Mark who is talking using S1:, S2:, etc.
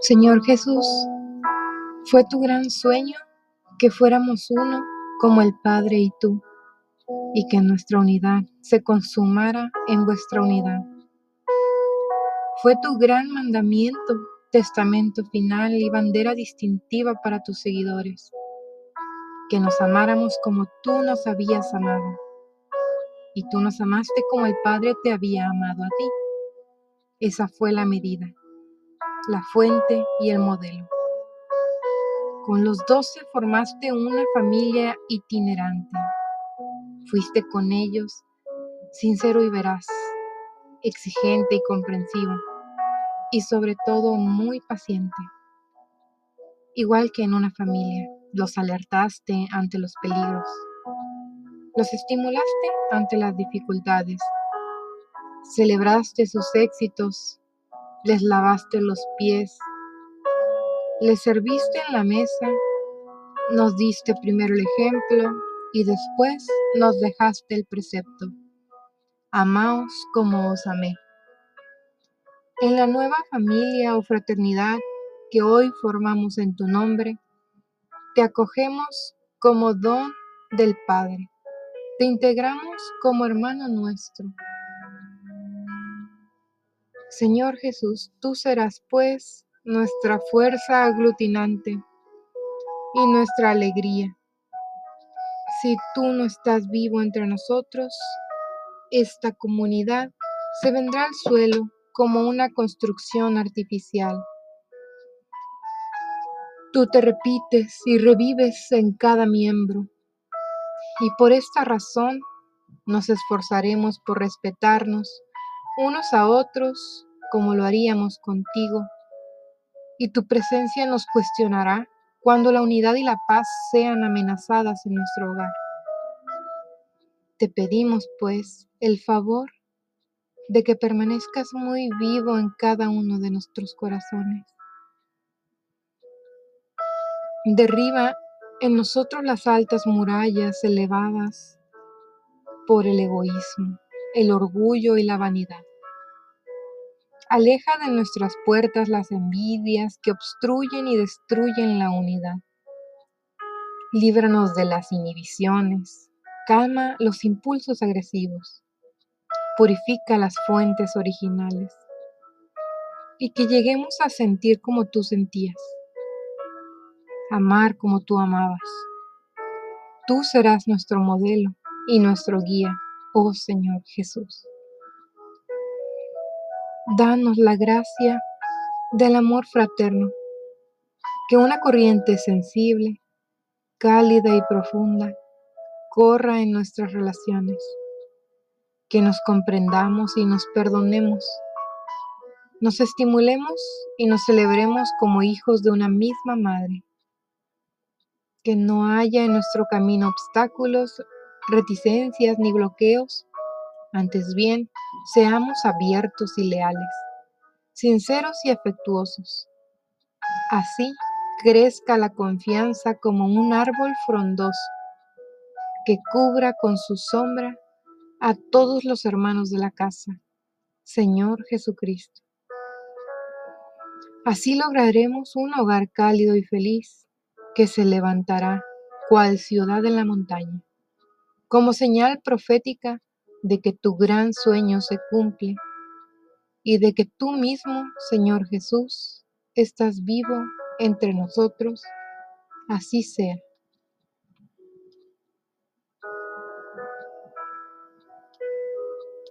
S1: Señor Jesús, fue tu gran sueño que fuéramos uno como el Padre y tú, y que nuestra unidad se consumara en vuestra unidad. Fue tu gran mandamiento, testamento final y bandera distintiva para tus seguidores, que nos amáramos como tú nos habías amado, y tú nos amaste como el Padre te había amado a ti. Esa fue la medida la fuente y el modelo. Con los doce formaste una familia itinerante. Fuiste con ellos sincero y veraz, exigente y comprensivo, y sobre todo muy paciente. Igual que en una familia, los alertaste ante los peligros, los estimulaste ante las dificultades, celebraste sus éxitos les lavaste los pies, les serviste en la mesa, nos diste primero el ejemplo y después nos dejaste el precepto. Amaos como os amé. En la nueva familia o fraternidad que hoy formamos en tu nombre, te acogemos como don del Padre. Te integramos como hermano nuestro Señor Jesús, tú serás pues nuestra fuerza aglutinante y nuestra alegría. Si tú no estás vivo entre nosotros, esta comunidad se vendrá al suelo como una construcción artificial. Tú te repites y revives en cada miembro, y por esta razón nos esforzaremos por respetarnos unos a otros como lo haríamos contigo, y tu presencia nos cuestionará cuando la unidad y la paz sean amenazadas en nuestro hogar. Te pedimos, pues, el favor de que permanezcas muy vivo en cada uno de nuestros corazones. Derriba en nosotros las altas murallas elevadas por el egoísmo el orgullo y la vanidad. Aleja de nuestras puertas las envidias que obstruyen y destruyen la unidad. Líbranos de las inhibiciones, calma los impulsos agresivos, purifica las fuentes originales y que lleguemos a sentir como tú sentías, amar como tú amabas. Tú serás nuestro modelo y nuestro guía oh Señor Jesús. Danos la gracia del amor fraterno, que una corriente sensible, cálida y profunda corra en nuestras relaciones, que nos comprendamos y nos perdonemos, nos estimulemos y nos celebremos como hijos de una misma madre, que no haya en nuestro camino obstáculos reticencias ni bloqueos. Antes bien, seamos abiertos y leales, sinceros y afectuosos. Así crezca la confianza como un árbol frondoso que cubra con su sombra a todos los hermanos de la casa, Señor Jesucristo. Así lograremos un hogar cálido y feliz que se levantará cual ciudad en la montaña como señal profética de que tu gran sueño se cumple y de que tú mismo, Señor Jesús, estás vivo entre nosotros, así sea.